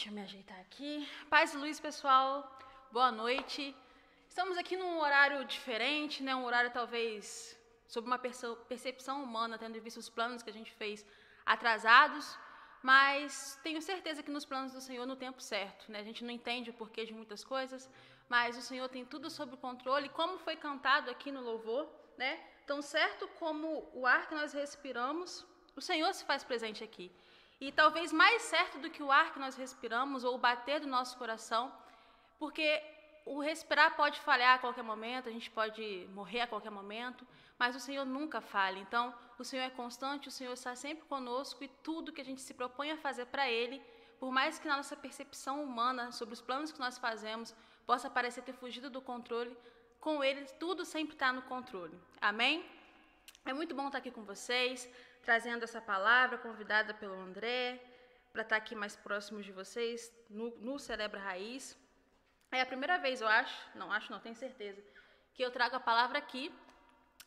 Deixa eu me ajeitar aqui. Paz e luz, pessoal. Boa noite. Estamos aqui num horário diferente, né? Um horário talvez sob uma percepção humana, tendo visto os planos que a gente fez atrasados, mas tenho certeza que nos planos do Senhor no tempo certo, né? A gente não entende o porquê de muitas coisas, mas o Senhor tem tudo sob controle, como foi cantado aqui no louvor, né? Tão certo como o ar que nós respiramos, o Senhor se faz presente aqui. E talvez mais certo do que o ar que nós respiramos ou o bater do nosso coração, porque o respirar pode falhar a qualquer momento, a gente pode morrer a qualquer momento, mas o Senhor nunca falha. Então, o Senhor é constante, o Senhor está sempre conosco e tudo que a gente se propõe a fazer para Ele, por mais que na nossa percepção humana sobre os planos que nós fazemos possa parecer ter fugido do controle, com Ele tudo sempre está no controle. Amém? É muito bom estar aqui com vocês trazendo essa palavra, convidada pelo André, para estar aqui mais próximo de vocês, no, no Celebra Raiz. É a primeira vez, eu acho, não acho, não, tenho certeza, que eu trago a palavra aqui.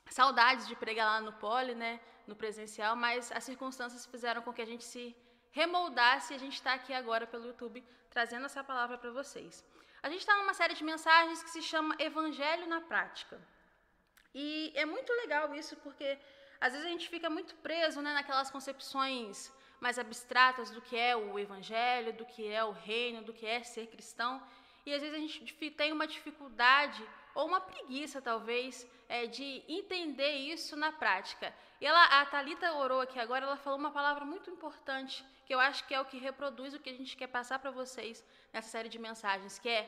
Saudades de pregar lá no Poli, né, no presencial, mas as circunstâncias fizeram com que a gente se remoldasse e a gente está aqui agora pelo YouTube trazendo essa palavra para vocês. A gente está numa série de mensagens que se chama Evangelho na Prática. E é muito legal isso porque às vezes a gente fica muito preso né, naquelas concepções mais abstratas do que é o evangelho, do que é o reino, do que é ser cristão. E às vezes a gente tem uma dificuldade ou uma preguiça, talvez, é, de entender isso na prática. E ela, a Talita orou aqui agora, ela falou uma palavra muito importante, que eu acho que é o que reproduz o que a gente quer passar para vocês nessa série de mensagens, que é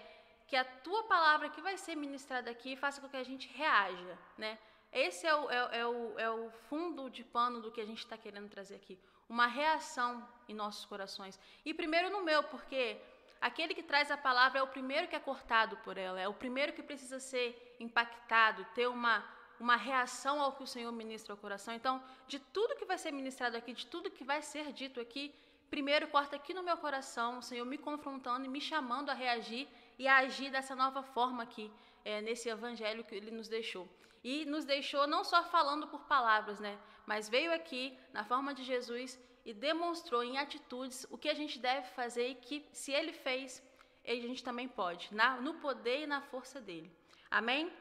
que a tua palavra que vai ser ministrada aqui faça com que a gente reaja, né? Esse é o, é, é, o, é o fundo de pano do que a gente está querendo trazer aqui. Uma reação em nossos corações. E primeiro no meu, porque aquele que traz a palavra é o primeiro que é cortado por ela, é o primeiro que precisa ser impactado, ter uma, uma reação ao que o Senhor ministra ao coração. Então, de tudo que vai ser ministrado aqui, de tudo que vai ser dito aqui, primeiro corta aqui no meu coração, o Senhor me confrontando e me chamando a reagir e a agir dessa nova forma aqui, é, nesse evangelho que Ele nos deixou e nos deixou não só falando por palavras, né, mas veio aqui na forma de Jesus e demonstrou em atitudes o que a gente deve fazer e que se ele fez, a gente também pode, na, no poder e na força dele. Amém?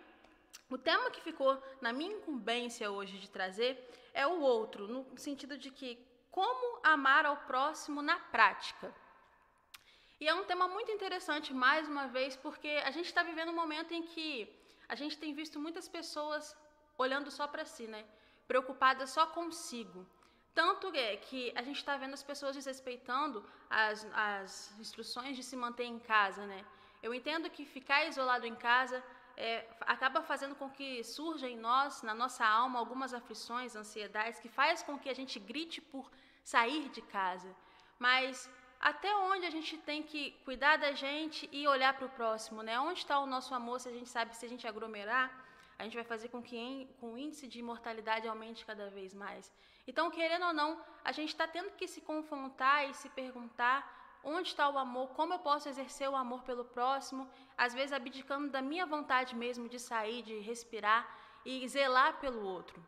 O tema que ficou na minha incumbência hoje de trazer é o outro, no sentido de que como amar ao próximo na prática. E é um tema muito interessante, mais uma vez, porque a gente está vivendo um momento em que a gente tem visto muitas pessoas olhando só para si, né? Preocupadas só consigo. Tanto é que a gente está vendo as pessoas desrespeitando as, as instruções de se manter em casa, né? Eu entendo que ficar isolado em casa é, acaba fazendo com que surja em nós, na nossa alma, algumas aflições, ansiedades, que faz com que a gente grite por sair de casa. Mas até onde a gente tem que cuidar da gente e olhar para o próximo, né? Onde está o nosso amor se a gente sabe se a gente aglomerar, a gente vai fazer com que com o índice de mortalidade aumente cada vez mais. Então, querendo ou não, a gente está tendo que se confrontar e se perguntar onde está o amor, como eu posso exercer o amor pelo próximo, às vezes abdicando da minha vontade mesmo de sair, de respirar e zelar pelo outro.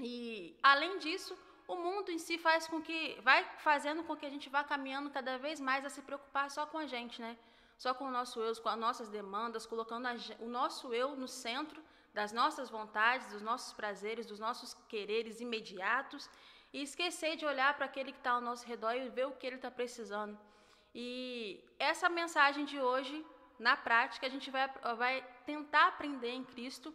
E, além disso, o mundo em si faz com que vai fazendo com que a gente vá caminhando cada vez mais a se preocupar só com a gente, né? Só com o nosso eu, com as nossas demandas, colocando a, o nosso eu no centro das nossas vontades, dos nossos prazeres, dos nossos quereres imediatos e esquecer de olhar para aquele que está ao nosso redor e ver o que ele está precisando. E essa mensagem de hoje, na prática, a gente vai, vai tentar aprender em Cristo,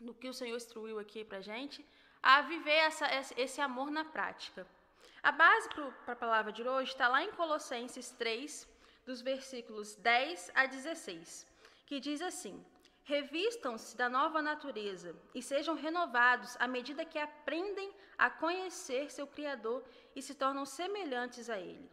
no que o Senhor instruiu aqui para a gente, a viver essa, esse amor na prática. A base para a palavra de hoje está lá em Colossenses 3, dos versículos 10 a 16, que diz assim: Revistam-se da nova natureza e sejam renovados à medida que aprendem a conhecer seu Criador e se tornam semelhantes a Ele.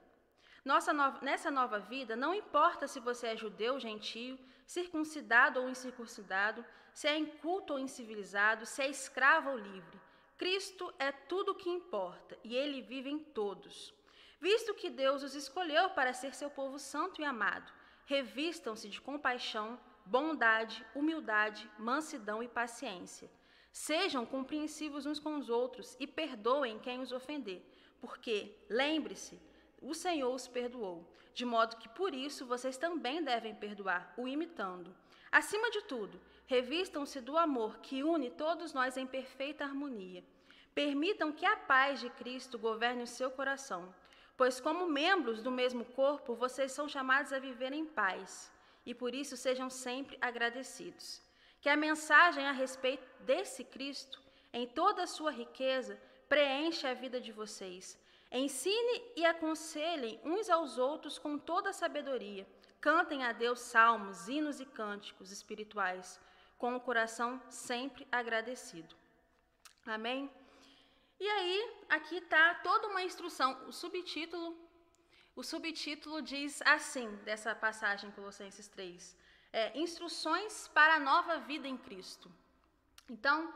Nossa no... Nessa nova vida, não importa se você é judeu, gentio, circuncidado ou incircuncidado, se é inculto ou incivilizado, se é escravo ou livre. Cristo é tudo o que importa e ele vive em todos. Visto que Deus os escolheu para ser seu povo santo e amado, revistam-se de compaixão, bondade, humildade, mansidão e paciência. Sejam compreensivos uns com os outros e perdoem quem os ofender, porque, lembre-se, o Senhor os perdoou, de modo que por isso vocês também devem perdoar, o imitando. Acima de tudo, revistam-se do amor que une todos nós em perfeita harmonia. Permitam que a paz de Cristo governe o seu coração, pois, como membros do mesmo corpo, vocês são chamados a viver em paz, e por isso sejam sempre agradecidos. Que a mensagem a respeito desse Cristo, em toda a sua riqueza, preencha a vida de vocês. Ensine e aconselhem uns aos outros com toda a sabedoria. Cantem a Deus salmos, hinos e cânticos espirituais, com o coração sempre agradecido. Amém? E aí, aqui está toda uma instrução. O subtítulo, o subtítulo diz assim, dessa passagem em Colossenses 3. É, instruções para a nova vida em Cristo. Então,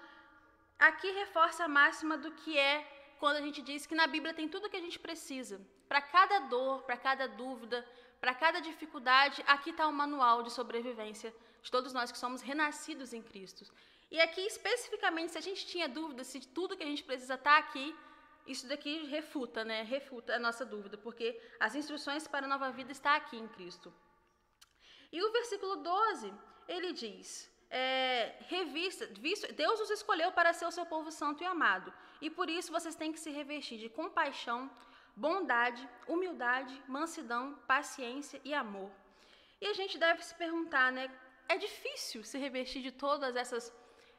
aqui reforça a máxima do que é quando a gente diz que na Bíblia tem tudo o que a gente precisa. Para cada dor, para cada dúvida, para cada dificuldade, aqui está o manual de sobrevivência de todos nós que somos renascidos em Cristo. E aqui, especificamente, se a gente tinha dúvida se tudo que a gente precisa está aqui, isso daqui refuta, né? Refuta a nossa dúvida, porque as instruções para a nova vida está aqui em Cristo. E o versículo 12, ele diz: é, revista, visto, Deus os escolheu para ser o seu povo santo e amado, e por isso vocês têm que se revestir de compaixão, bondade, humildade, mansidão, paciência e amor. E a gente deve se perguntar, né? É difícil se revestir de todas essas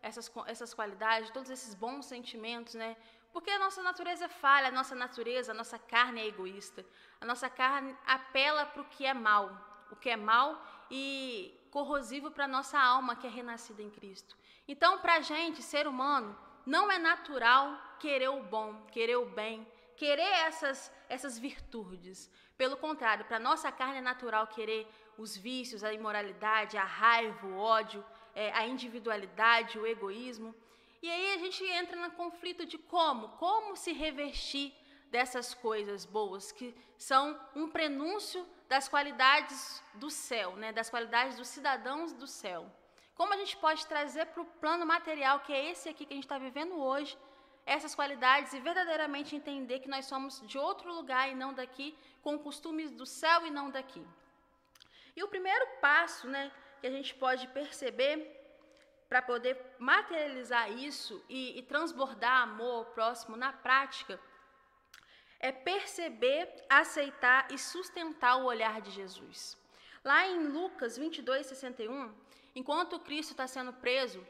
essas, essas qualidades, todos esses bons sentimentos, né? Porque a nossa natureza falha, a nossa natureza, a nossa carne é egoísta. A nossa carne apela para o que é mal, o que é mal e corrosivo para a nossa alma que é renascida em Cristo. Então, para a gente, ser humano, não é natural querer o bom, querer o bem, querer essas, essas virtudes. Pelo contrário, para a nossa carne é natural querer os vícios, a imoralidade, a raiva, o ódio, é, a individualidade, o egoísmo. E aí a gente entra no conflito de como, como se revestir dessas coisas boas que são um prenúncio das qualidades do céu, né, das qualidades dos cidadãos do céu. Como a gente pode trazer para o plano material, que é esse aqui que a gente está vivendo hoje, essas qualidades e verdadeiramente entender que nós somos de outro lugar e não daqui, com costumes do céu e não daqui. E o primeiro passo, né, que a gente pode perceber para poder materializar isso e, e transbordar amor ao próximo na prática é perceber, aceitar e sustentar o olhar de Jesus. Lá em Lucas 22, 61, enquanto Cristo está sendo preso,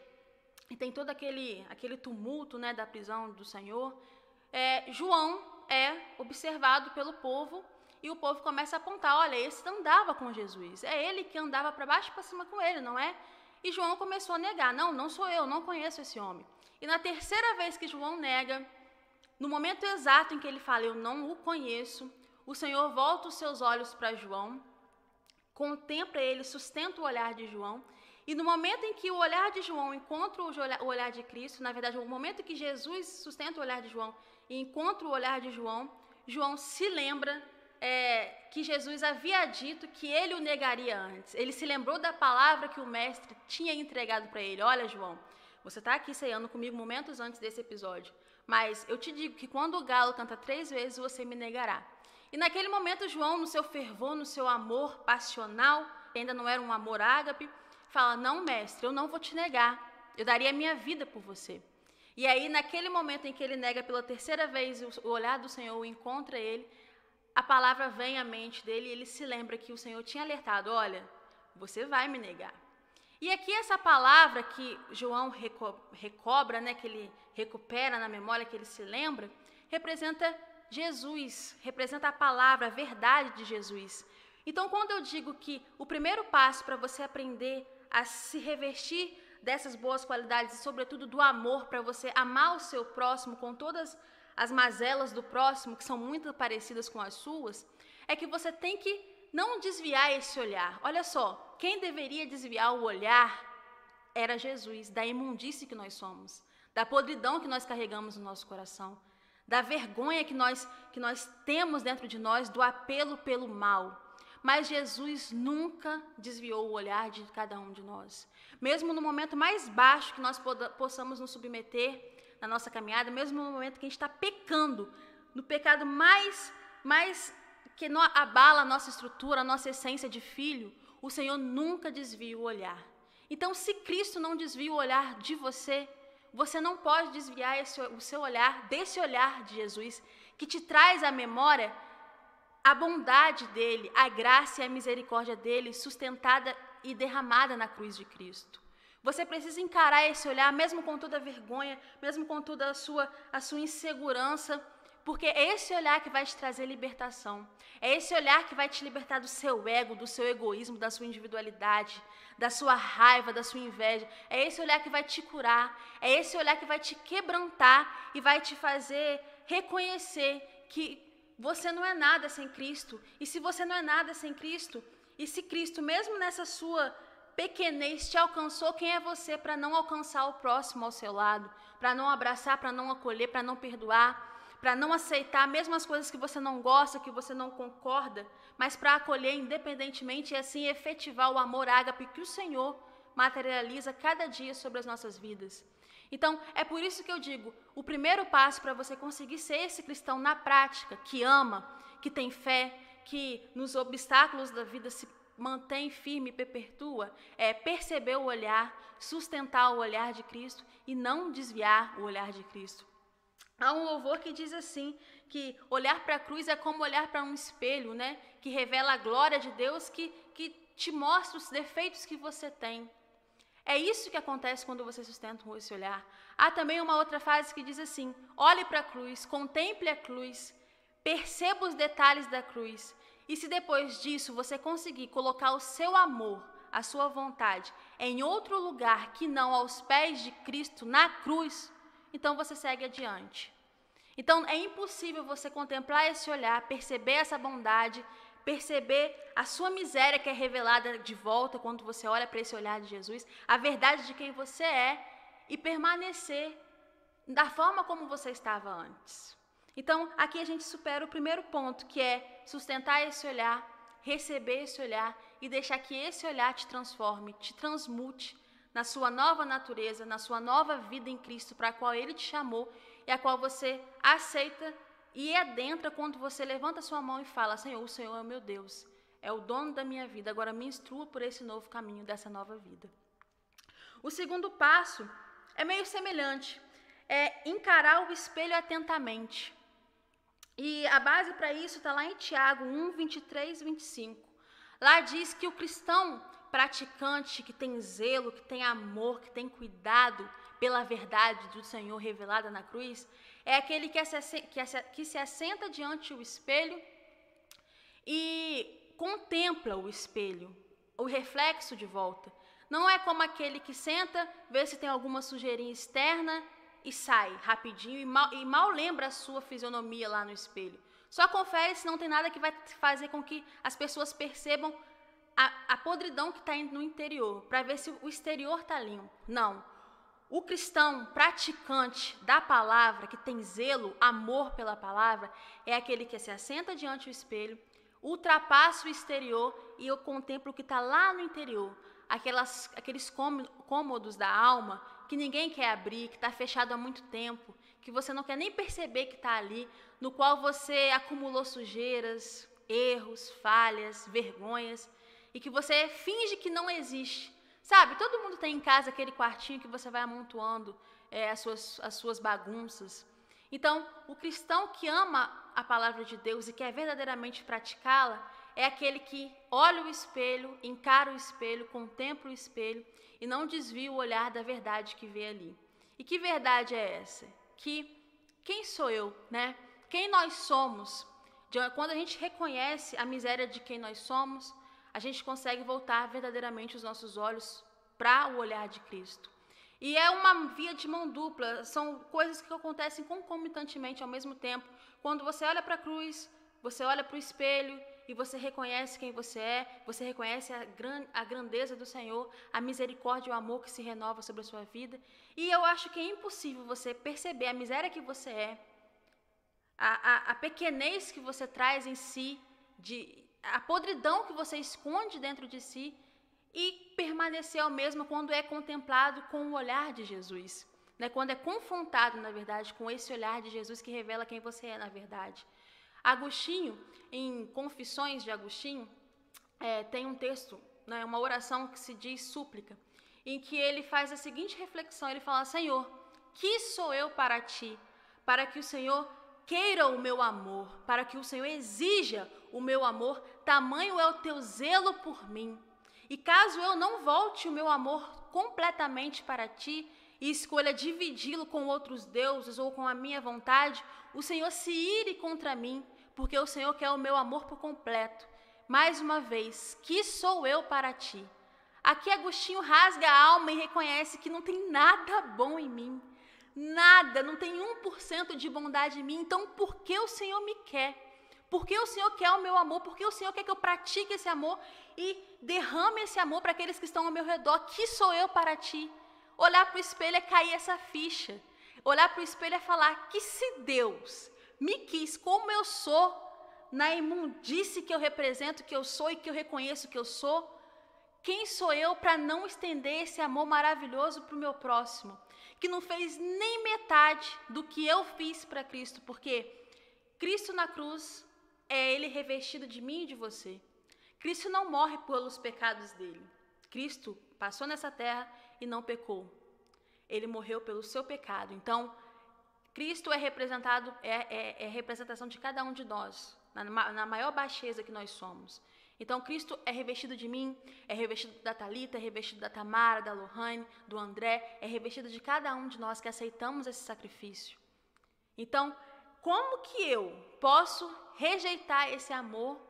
e tem todo aquele, aquele tumulto né, da prisão do Senhor, é, João é observado pelo povo e o povo começa a apontar: olha, esse andava com Jesus, é ele que andava para baixo e para cima com ele, não é? E João começou a negar: não, não sou eu, não conheço esse homem. E na terceira vez que João nega, no momento exato em que ele fala: eu não o conheço, o Senhor volta os seus olhos para João, contempla ele, sustenta o olhar de João. E no momento em que o olhar de João encontra o olhar de Cristo, na verdade, no momento em que Jesus sustenta o olhar de João e encontra o olhar de João, João se lembra é, que Jesus havia dito que ele o negaria antes. Ele se lembrou da palavra que o mestre tinha entregado para ele. Olha, João, você está aqui ceando comigo momentos antes desse episódio, mas eu te digo que quando o galo canta três vezes, você me negará. E naquele momento, João, no seu fervor, no seu amor passional, ainda não era um amor ágape, fala: Não, mestre, eu não vou te negar. Eu daria a minha vida por você. E aí, naquele momento em que ele nega pela terceira vez, o olhar do Senhor encontra ele, a palavra vem à mente dele e ele se lembra que o Senhor tinha alertado: olha, você vai me negar. E aqui essa palavra que João reco recobra, né, que ele recupera na memória, que ele se lembra, representa Jesus, representa a palavra, a verdade de Jesus. Então, quando eu digo que o primeiro passo para você aprender a se revestir dessas boas qualidades e, sobretudo, do amor, para você amar o seu próximo com todas as mazelas do próximo, que são muito parecidas com as suas, é que você tem que não desviar esse olhar. Olha só, quem deveria desviar o olhar era Jesus, da imundície que nós somos, da podridão que nós carregamos no nosso coração, da vergonha que nós, que nós temos dentro de nós, do apelo pelo mal. Mas Jesus nunca desviou o olhar de cada um de nós. Mesmo no momento mais baixo que nós possamos nos submeter, na nossa caminhada, mesmo no momento que a gente está pecando, no pecado mais, mais que abala a nossa estrutura, a nossa essência de filho, o Senhor nunca desvia o olhar. Então, se Cristo não desvia o olhar de você, você não pode desviar esse, o seu olhar desse olhar de Jesus, que te traz à memória a bondade dele, a graça e a misericórdia dele sustentada e derramada na cruz de Cristo. Você precisa encarar esse olhar, mesmo com toda a vergonha, mesmo com toda a sua, a sua insegurança, porque é esse olhar que vai te trazer libertação. É esse olhar que vai te libertar do seu ego, do seu egoísmo, da sua individualidade, da sua raiva, da sua inveja. É esse olhar que vai te curar. É esse olhar que vai te quebrantar e vai te fazer reconhecer que você não é nada sem Cristo. E se você não é nada sem Cristo, e se Cristo, mesmo nessa sua pequenez, te alcançou, quem é você para não alcançar o próximo ao seu lado? Para não abraçar, para não acolher, para não perdoar? para não aceitar mesmo as coisas que você não gosta, que você não concorda, mas para acolher independentemente e assim efetivar o amor ágape que o Senhor materializa cada dia sobre as nossas vidas. Então, é por isso que eu digo, o primeiro passo para você conseguir ser esse cristão na prática, que ama, que tem fé, que nos obstáculos da vida se mantém firme perpetua, é perceber o olhar, sustentar o olhar de Cristo e não desviar o olhar de Cristo. Há um louvor que diz assim, que olhar para a cruz é como olhar para um espelho, né? Que revela a glória de Deus, que, que te mostra os defeitos que você tem. É isso que acontece quando você sustenta esse olhar. Há também uma outra frase que diz assim: olhe para a cruz, contemple a cruz, perceba os detalhes da cruz. E se depois disso você conseguir colocar o seu amor, a sua vontade, em outro lugar que não aos pés de Cristo na cruz, então você segue adiante. Então é impossível você contemplar esse olhar, perceber essa bondade, perceber a sua miséria que é revelada de volta quando você olha para esse olhar de Jesus, a verdade de quem você é e permanecer da forma como você estava antes. Então, aqui a gente supera o primeiro ponto, que é sustentar esse olhar, receber esse olhar e deixar que esse olhar te transforme, te transmute na sua nova natureza, na sua nova vida em Cristo, para a qual Ele te chamou e a qual você aceita e adentra quando você levanta sua mão e fala: Senhor, o Senhor é o meu Deus, é o dono da minha vida, agora me instrua por esse novo caminho, dessa nova vida. O segundo passo é meio semelhante, é encarar o espelho atentamente. E a base para isso está lá em Tiago 1, 23 e 25. Lá diz que o cristão praticante, que tem zelo, que tem amor, que tem cuidado pela verdade do Senhor revelada na cruz, é aquele que se, que se assenta diante do espelho e contempla o espelho, o reflexo de volta. Não é como aquele que senta, vê se tem alguma sujeirinha externa e sai rapidinho e mal, e mal lembra a sua fisionomia lá no espelho. Só confere se não tem nada que vai fazer com que as pessoas percebam a, a podridão que está no interior, para ver se o exterior está limpo. Não. O cristão praticante da palavra, que tem zelo, amor pela palavra, é aquele que se assenta diante do espelho, ultrapassa o exterior e eu contemplo o que está lá no interior. Aquelas, aqueles cômodos da alma que ninguém quer abrir, que está fechado há muito tempo, que você não quer nem perceber que está ali, no qual você acumulou sujeiras, erros, falhas, vergonhas e que você finge que não existe. Sabe, todo mundo tem em casa aquele quartinho que você vai amontoando é, as, suas, as suas bagunças. Então, o cristão que ama a palavra de Deus e quer verdadeiramente praticá-la é aquele que olha o espelho, encara o espelho, contempla o espelho e não desvia o olhar da verdade que vê ali. E que verdade é essa? Que quem sou eu, né? Quem nós somos? Quando a gente reconhece a miséria de quem nós somos, a gente consegue voltar verdadeiramente os nossos olhos para o olhar de Cristo. E é uma via de mão dupla, são coisas que acontecem concomitantemente ao mesmo tempo. Quando você olha para a cruz, você olha para o espelho e você reconhece quem você é, você reconhece a, gran a grandeza do Senhor, a misericórdia e o amor que se renova sobre a sua vida. E eu acho que é impossível você perceber a miséria que você é, a, a, a pequenez que você traz em si, de, a podridão que você esconde dentro de si e permanecer ao mesmo quando é contemplado com o olhar de Jesus, né? quando é confrontado, na verdade, com esse olhar de Jesus que revela quem você é, na verdade. Agostinho, em Confissões de Agostinho, é, tem um texto, né, uma oração que se diz súplica, em que ele faz a seguinte reflexão: ele fala, Senhor, que sou eu para ti, para que o Senhor queira o meu amor, para que o Senhor exija o meu amor, tamanho é o teu zelo por mim. E caso eu não volte o meu amor completamente para ti e escolha dividi-lo com outros deuses ou com a minha vontade, o Senhor se ire contra mim, porque o Senhor quer o meu amor por completo. Mais uma vez, que sou eu para ti? Aqui Agostinho rasga a alma e reconhece que não tem nada bom em mim. Nada, não tem 1% de bondade em mim. Então, por que o Senhor me quer? Por que o Senhor quer o meu amor? Por que o Senhor quer que eu pratique esse amor e derrame esse amor para aqueles que estão ao meu redor? Que sou eu para ti? Olhar para o espelho é cair essa ficha. Olhar para o espelho é falar que se Deus me quis como eu sou, na imundice que eu represento, que eu sou e que eu reconheço que eu sou, quem sou eu para não estender esse amor maravilhoso para o meu próximo? Que não fez nem metade do que eu fiz para Cristo, porque Cristo na cruz é Ele revestido de mim e de você. Cristo não morre pelos pecados dele. Cristo passou nessa terra e não pecou. Ele morreu pelo seu pecado. Então, Cristo é representado, é, é, é representação de cada um de nós, na, na maior baixeza que nós somos. Então, Cristo é revestido de mim, é revestido da Talita, é revestido da Tamara, da Lohane, do André, é revestido de cada um de nós que aceitamos esse sacrifício. Então, como que eu posso rejeitar esse amor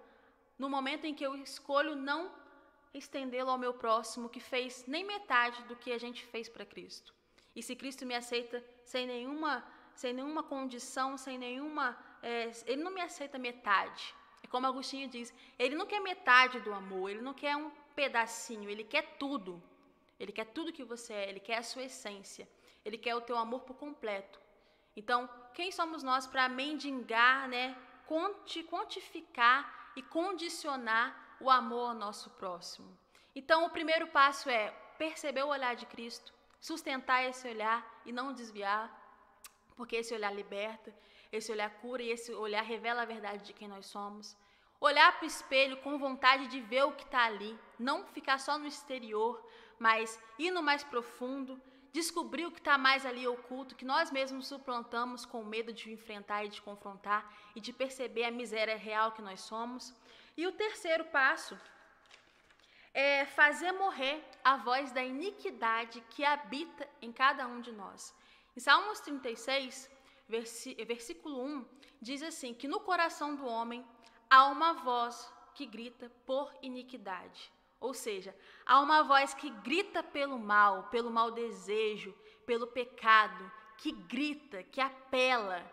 no momento em que eu escolho não estendê-lo ao meu próximo que fez nem metade do que a gente fez para Cristo? E se Cristo me aceita sem nenhuma, sem nenhuma condição, sem nenhuma, é, ele não me aceita metade. É como Agostinho diz, ele não quer metade do amor, ele não quer um pedacinho, ele quer tudo. Ele quer tudo que você é, ele quer a sua essência, ele quer o teu amor por completo. Então, quem somos nós para mendigar, né, quantificar e condicionar o amor ao nosso próximo? Então, o primeiro passo é perceber o olhar de Cristo, sustentar esse olhar e não desviar, porque esse olhar liberta, esse olhar cura e esse olhar revela a verdade de quem nós somos. Olhar para o espelho com vontade de ver o que está ali, não ficar só no exterior, mas ir no mais profundo, descobrir o que está mais ali oculto, que nós mesmos suplantamos com medo de enfrentar e de confrontar e de perceber a miséria real que nós somos. E o terceiro passo é fazer morrer a voz da iniquidade que habita em cada um de nós. Salmos 36, versículo 1, diz assim: que no coração do homem há uma voz que grita por iniquidade. Ou seja, há uma voz que grita pelo mal, pelo mau desejo, pelo pecado, que grita, que apela.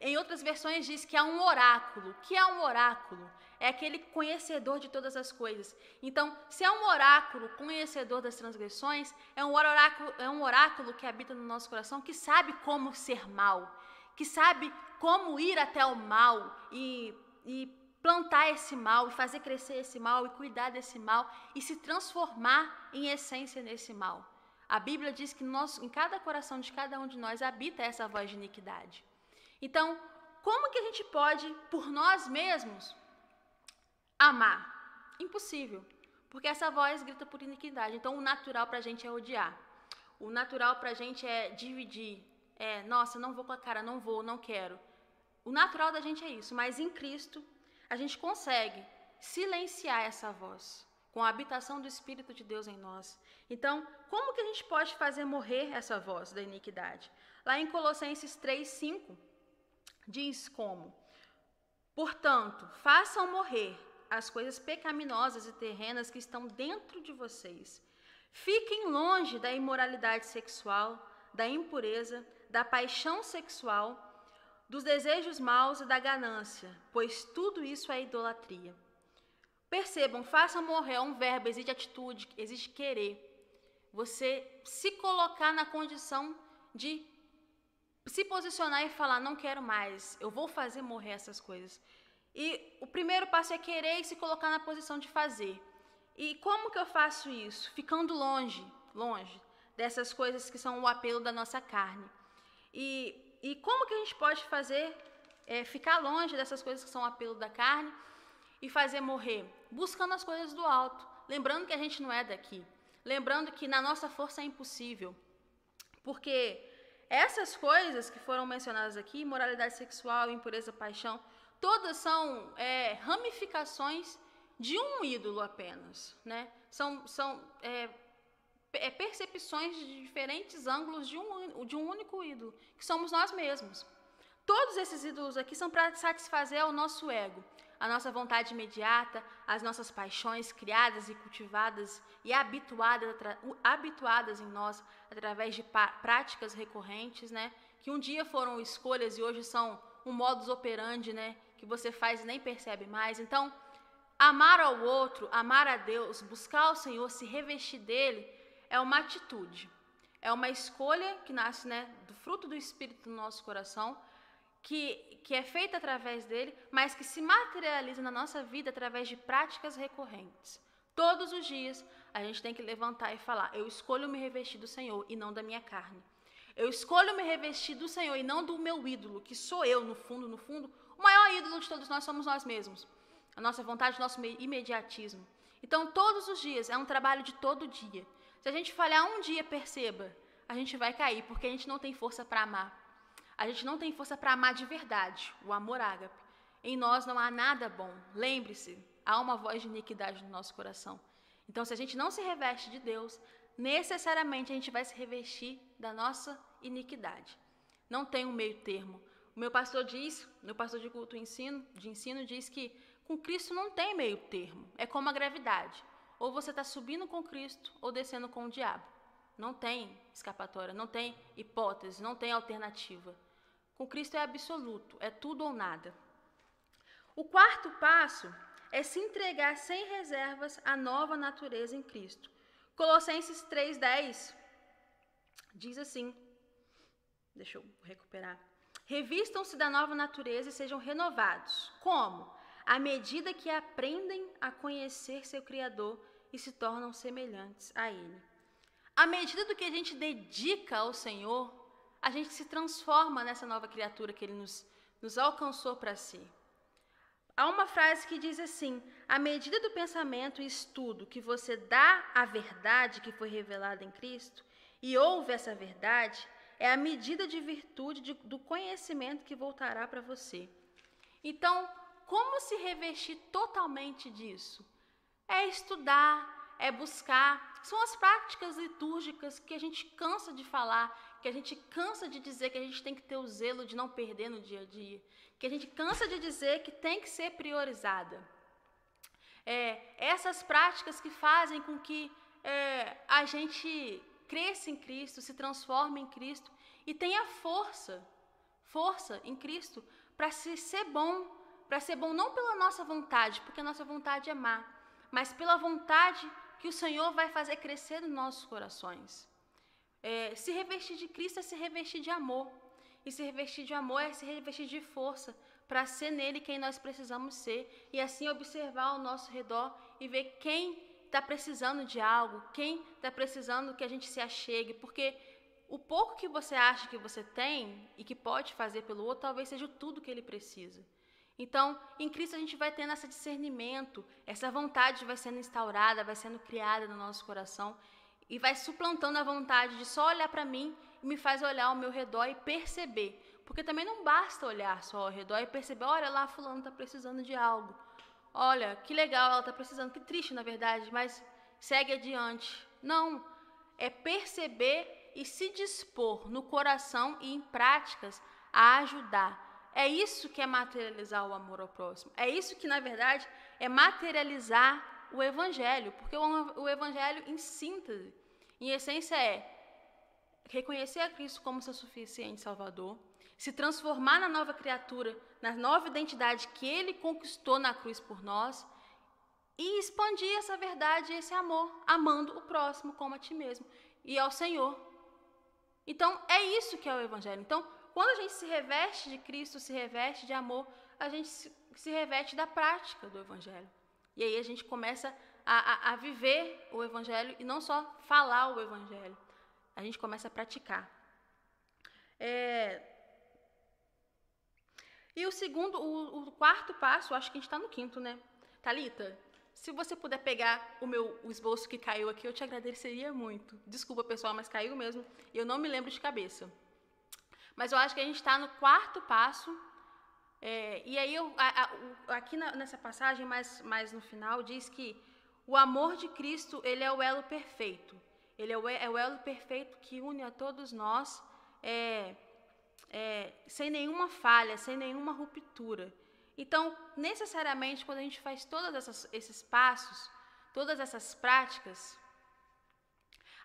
Em outras versões diz que há um oráculo. O que é um oráculo? É aquele conhecedor de todas as coisas. Então, se é um oráculo conhecedor das transgressões, é um oráculo, é um oráculo que habita no nosso coração, que sabe como ser mal, que sabe como ir até o mal e, e plantar esse mal, e fazer crescer esse mal, e cuidar desse mal, e se transformar em essência nesse mal. A Bíblia diz que nós, em cada coração de cada um de nós habita essa voz de iniquidade. Então, como que a gente pode, por nós mesmos, amar? Impossível, porque essa voz grita por iniquidade. Então, o natural para a gente é odiar. O natural para a gente é dividir, é, nossa, não vou com a cara, não vou, não quero. O natural da gente é isso, mas em Cristo a gente consegue silenciar essa voz com a habitação do Espírito de Deus em nós. Então, como que a gente pode fazer morrer essa voz da iniquidade? Lá em Colossenses 3, 5, diz como: Portanto, façam morrer as coisas pecaminosas e terrenas que estão dentro de vocês. Fiquem longe da imoralidade sexual, da impureza, da paixão sexual, dos desejos maus e da ganância, pois tudo isso é idolatria. Percebam, façam morrer um verbo, existe atitude, existe querer. Você se colocar na condição de se posicionar e falar: não quero mais, eu vou fazer morrer essas coisas. E o primeiro passo é querer e se colocar na posição de fazer. E como que eu faço isso? Ficando longe, longe dessas coisas que são o apelo da nossa carne. E, e como que a gente pode fazer é, ficar longe dessas coisas que são apelo da carne e fazer morrer, buscando as coisas do alto, lembrando que a gente não é daqui, lembrando que na nossa força é impossível, porque essas coisas que foram mencionadas aqui, moralidade sexual, impureza, paixão, todas são é, ramificações de um ídolo apenas, né? São, são é, é, percepções de diferentes ângulos de um, de um único ídolo, que somos nós mesmos. Todos esses ídolos aqui são para satisfazer o nosso ego, a nossa vontade imediata, as nossas paixões criadas e cultivadas e habituadas, habituadas em nós através de práticas recorrentes, né? Que um dia foram escolhas e hoje são um modus operandi, né? Que você faz e nem percebe mais. Então, amar ao outro, amar a Deus, buscar o Senhor, se revestir dele, é uma atitude. É uma escolha que nasce, né? Do fruto do Espírito no nosso coração que, que é feita através dele, mas que se materializa na nossa vida através de práticas recorrentes. Todos os dias a gente tem que levantar e falar: Eu escolho me revestir do Senhor e não da minha carne. Eu escolho me revestir do Senhor e não do meu ídolo, que sou eu, no fundo, no fundo. O maior ídolo de todos nós somos nós mesmos. A nossa vontade, o nosso imediatismo. Então, todos os dias, é um trabalho de todo dia. Se a gente falhar um dia, perceba, a gente vai cair, porque a gente não tem força para amar. A gente não tem força para amar de verdade, o amor ágape. Em nós não há nada bom. Lembre-se, há uma voz de iniquidade no nosso coração. Então, se a gente não se reveste de Deus, necessariamente a gente vai se revestir da nossa iniquidade. Não tem um meio termo. O meu pastor diz, meu pastor de culto ensino, de ensino diz que com Cristo não tem meio termo. É como a gravidade. Ou você está subindo com Cristo ou descendo com o diabo. Não tem escapatória, não tem hipótese, não tem alternativa. Com Cristo é absoluto, é tudo ou nada. O quarto passo é se entregar sem reservas à nova natureza em Cristo. Colossenses 3:10 diz assim: Deixa eu recuperar. Revistam-se da nova natureza e sejam renovados. Como? À medida que aprendem a conhecer seu Criador e se tornam semelhantes a Ele. À medida do que a gente dedica ao Senhor, a gente se transforma nessa nova criatura que Ele nos, nos alcançou para si. Há uma frase que diz assim: à medida do pensamento e estudo que você dá à verdade que foi revelada em Cristo e ouve essa verdade, é a medida de virtude de, do conhecimento que voltará para você. Então, como se revestir totalmente disso? É estudar, é buscar. São as práticas litúrgicas que a gente cansa de falar, que a gente cansa de dizer que a gente tem que ter o zelo de não perder no dia a dia, que a gente cansa de dizer que tem que ser priorizada. É, essas práticas que fazem com que é, a gente cresça em Cristo, se transforme em Cristo e tenha força, força em Cristo para se ser bom, para ser bom não pela nossa vontade, porque a nossa vontade é má, mas pela vontade que o Senhor vai fazer crescer nos nossos corações. É, se revestir de Cristo é se revestir de amor. E se revestir de amor é se revestir de força para ser nele quem nós precisamos ser. E assim observar ao nosso redor e ver quem está precisando de algo, quem está precisando que a gente se achegue. Porque o pouco que você acha que você tem e que pode fazer pelo outro, talvez seja tudo que ele precisa. Então, em Cristo a gente vai tendo esse discernimento, essa vontade vai sendo instaurada, vai sendo criada no nosso coração e vai suplantando a vontade de só olhar para mim e me faz olhar ao meu redor e perceber. Porque também não basta olhar só ao redor e perceber, olha lá, fulano está precisando de algo. Olha, que legal, ela está precisando, que triste na verdade, mas segue adiante. Não, é perceber e se dispor no coração e em práticas a ajudar, é isso que é materializar o amor ao próximo. É isso que, na verdade, é materializar o Evangelho. Porque o, Evangelho, em síntese, em essência, é reconhecer a Cristo como seu suficiente Salvador, se transformar na nova criatura, na nova identidade que Ele conquistou na cruz por nós e expandir essa verdade esse amor, amando o próximo como a ti mesmo e ao Senhor. Então, é isso que é o Evangelho. Então, quando a gente se reveste de Cristo, se reveste de amor, a gente se, se reveste da prática do Evangelho. E aí a gente começa a, a, a viver o Evangelho e não só falar o Evangelho. A gente começa a praticar. É... E o segundo, o, o quarto passo, acho que a gente está no quinto, né? Talita, se você puder pegar o meu o esboço que caiu aqui, eu te agradeceria muito. Desculpa, pessoal, mas caiu mesmo. E eu não me lembro de cabeça. Mas eu acho que a gente está no quarto passo. É, e aí, eu, a, a, aqui na, nessa passagem, mais, mais no final, diz que o amor de Cristo ele é o elo perfeito. Ele é o, é o elo perfeito que une a todos nós é, é, sem nenhuma falha, sem nenhuma ruptura. Então, necessariamente, quando a gente faz todos esses passos, todas essas práticas,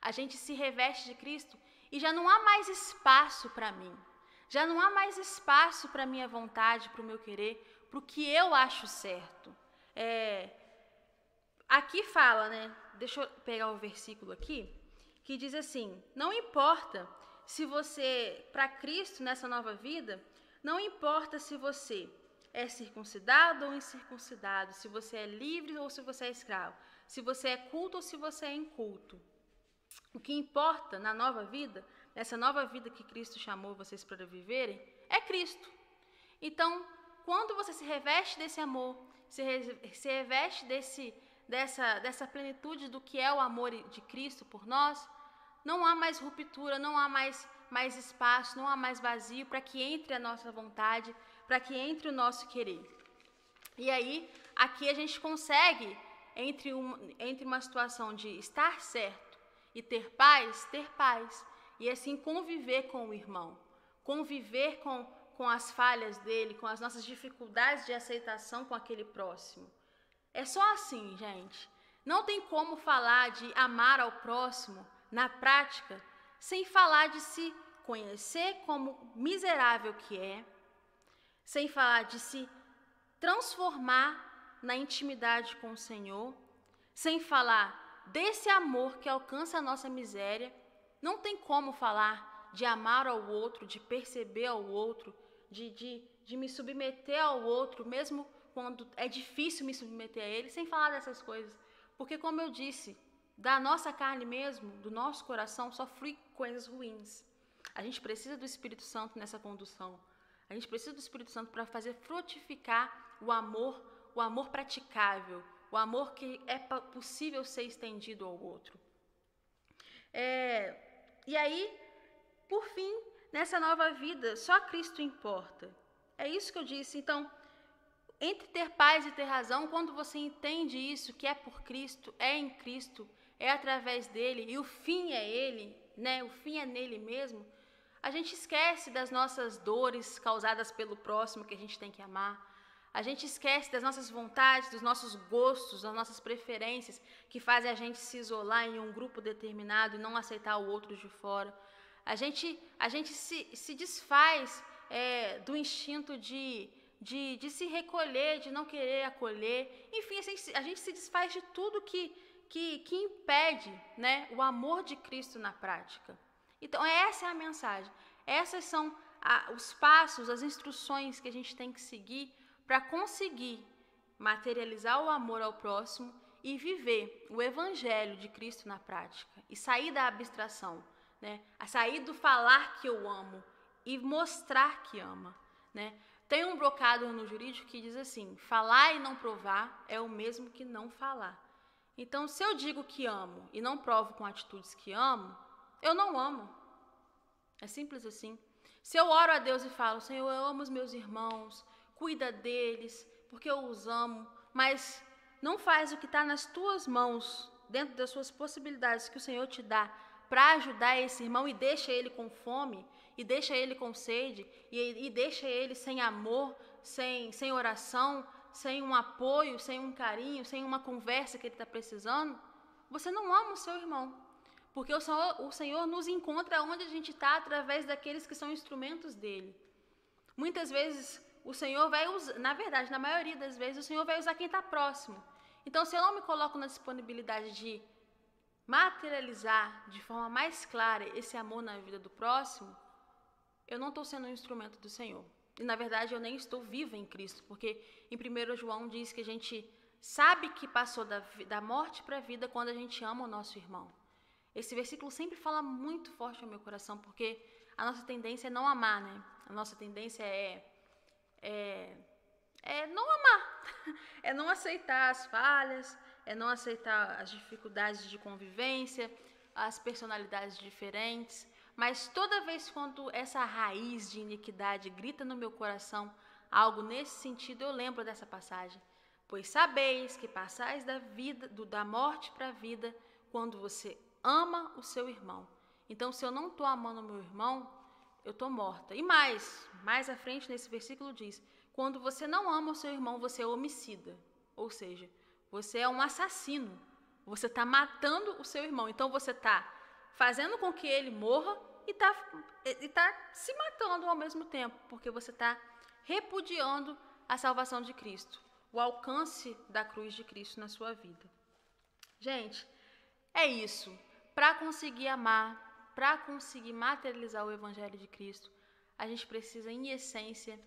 a gente se reveste de Cristo e já não há mais espaço para mim. Já não há mais espaço para a minha vontade, para o meu querer, para o que eu acho certo. É, aqui fala, né? Deixa eu pegar o versículo aqui, que diz assim: Não importa se você, para Cristo nessa nova vida, não importa se você é circuncidado ou incircuncidado, se você é livre ou se você é escravo, se você é culto ou se você é inculto. O que importa na nova vida, nessa nova vida que Cristo chamou vocês para viverem, é Cristo. Então, quando você se reveste desse amor, se, se reveste desse, dessa, dessa plenitude do que é o amor de Cristo por nós, não há mais ruptura, não há mais, mais espaço, não há mais vazio para que entre a nossa vontade, para que entre o nosso querer. E aí, aqui a gente consegue, entre, um, entre uma situação de estar certo e ter paz, ter paz. E assim conviver com o irmão, conviver com, com as falhas dele, com as nossas dificuldades de aceitação com aquele próximo. É só assim, gente. Não tem como falar de amar ao próximo na prática sem falar de se conhecer como miserável que é, sem falar de se transformar na intimidade com o Senhor, sem falar desse amor que alcança a nossa miséria, não tem como falar de amar ao outro, de perceber ao outro, de, de, de me submeter ao outro, mesmo quando é difícil me submeter a ele, sem falar dessas coisas. Porque, como eu disse, da nossa carne mesmo, do nosso coração, só flui coisas ruins. A gente precisa do Espírito Santo nessa condução. A gente precisa do Espírito Santo para fazer frutificar o amor, o amor praticável, o amor que é possível ser estendido ao outro. É, e aí, por fim, nessa nova vida, só Cristo importa. É isso que eu disse. Então, entre ter paz e ter razão, quando você entende isso, que é por Cristo, é em Cristo, é através dele, e o fim é ele, né? O fim é nele mesmo a gente esquece das nossas dores causadas pelo próximo que a gente tem que amar. A gente esquece das nossas vontades, dos nossos gostos, das nossas preferências, que fazem a gente se isolar em um grupo determinado e não aceitar o outro de fora. A gente, a gente se, se desfaz é, do instinto de, de, de se recolher, de não querer acolher. Enfim, a gente, a gente se desfaz de tudo que, que, que impede né, o amor de Cristo na prática. Então, essa é a mensagem. Essas são a, os passos, as instruções que a gente tem que seguir para conseguir materializar o amor ao próximo e viver o evangelho de Cristo na prática e sair da abstração, né? A sair do falar que eu amo e mostrar que ama, né? Tem um brocado no jurídico que diz assim: falar e não provar é o mesmo que não falar. Então, se eu digo que amo e não provo com atitudes que amo, eu não amo. É simples assim. Se eu oro a Deus e falo, Senhor, eu amo os meus irmãos, cuida deles, porque eu os amo, mas não faz o que está nas tuas mãos, dentro das suas possibilidades que o Senhor te dá, para ajudar esse irmão e deixa ele com fome, e deixa ele com sede, e, e deixa ele sem amor, sem, sem oração, sem um apoio, sem um carinho, sem uma conversa que ele está precisando, você não ama o seu irmão. Porque o Senhor, o Senhor nos encontra onde a gente está através daqueles que são instrumentos dele. Muitas vezes o Senhor vai usar, na verdade, na maioria das vezes, o Senhor vai usar quem está próximo. Então, se eu não me coloco na disponibilidade de materializar de forma mais clara esse amor na vida do próximo, eu não estou sendo um instrumento do Senhor. E, na verdade, eu nem estou viva em Cristo, porque em 1 João diz que a gente sabe que passou da, da morte para a vida quando a gente ama o nosso irmão. Esse versículo sempre fala muito forte ao meu coração, porque a nossa tendência é não amar, né? A nossa tendência é, é, é não amar, é não aceitar as falhas, é não aceitar as dificuldades de convivência, as personalidades diferentes. Mas toda vez quando essa raiz de iniquidade grita no meu coração algo nesse sentido, eu lembro dessa passagem. Pois sabeis que passais da vida, do, da morte para a vida, quando você ama o seu irmão. Então, se eu não estou amando o meu irmão, eu estou morta. E mais, mais à frente nesse versículo diz: quando você não ama o seu irmão, você é homicida. Ou seja, você é um assassino. Você está matando o seu irmão. Então você está fazendo com que ele morra e está tá se matando ao mesmo tempo, porque você está repudiando a salvação de Cristo, o alcance da cruz de Cristo na sua vida. Gente, é isso. Para conseguir amar, para conseguir materializar o Evangelho de Cristo, a gente precisa, em essência,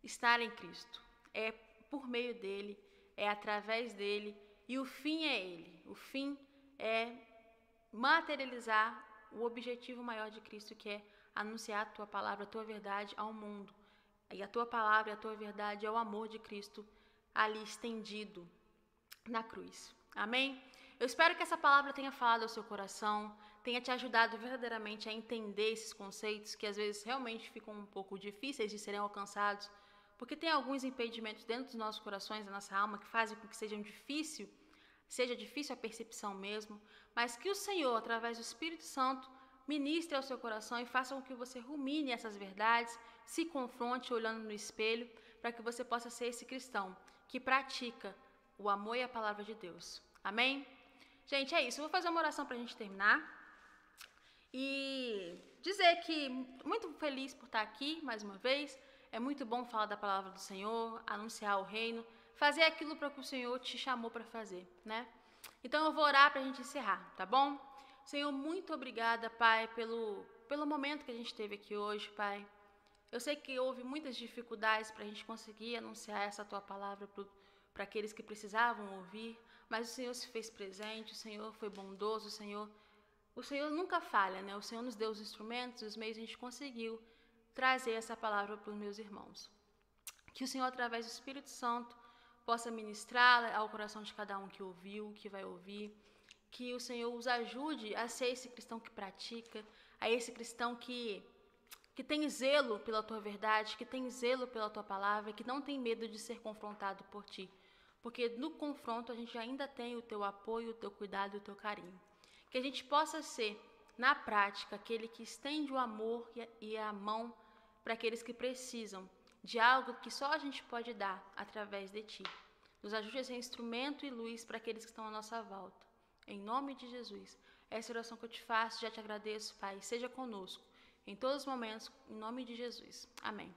estar em Cristo. É por meio dele, é através dele e o fim é ele. O fim é materializar o objetivo maior de Cristo, que é anunciar a tua palavra, a tua verdade ao mundo. E a tua palavra a tua verdade é o amor de Cristo ali estendido na cruz. Amém? Eu espero que essa palavra tenha falado ao seu coração, tenha te ajudado verdadeiramente a entender esses conceitos que às vezes realmente ficam um pouco difíceis de serem alcançados porque tem alguns impedimentos dentro dos nossos corações, da nossa alma, que fazem com que seja difícil, seja difícil a percepção mesmo, mas que o Senhor, através do Espírito Santo, ministre ao seu coração e faça com que você rumine essas verdades, se confronte olhando no espelho, para que você possa ser esse cristão que pratica o amor e a palavra de Deus. Amém? Gente, é isso. Eu vou fazer uma oração para a gente terminar. E dizer que muito feliz por estar aqui mais uma vez. É muito bom falar da palavra do Senhor, anunciar o reino, fazer aquilo para que o Senhor te chamou para fazer, né? Então eu vou orar para a gente encerrar, tá bom? Senhor, muito obrigada, Pai, pelo, pelo momento que a gente teve aqui hoje, Pai. Eu sei que houve muitas dificuldades para a gente conseguir anunciar essa tua palavra para aqueles que precisavam ouvir, mas o Senhor se fez presente, o Senhor foi bondoso, o Senhor, o Senhor nunca falha, né? O Senhor nos deu os instrumentos, os meios, a gente conseguiu trazer essa palavra para os meus irmãos. Que o Senhor, através do Espírito Santo, possa ministrar ao coração de cada um que ouviu, que vai ouvir. Que o Senhor os ajude a ser esse cristão que pratica, a esse cristão que, que tem zelo pela tua verdade, que tem zelo pela tua palavra, que não tem medo de ser confrontado por ti. Porque no confronto a gente ainda tem o teu apoio, o teu cuidado e o teu carinho. Que a gente possa ser, na prática, aquele que estende o amor e a mão para aqueles que precisam de algo que só a gente pode dar através de Ti. Nos ajude a ser instrumento e luz para aqueles que estão à nossa volta. Em nome de Jesus. Essa oração que eu te faço, já te agradeço, Pai. Seja conosco em todos os momentos, em nome de Jesus. Amém.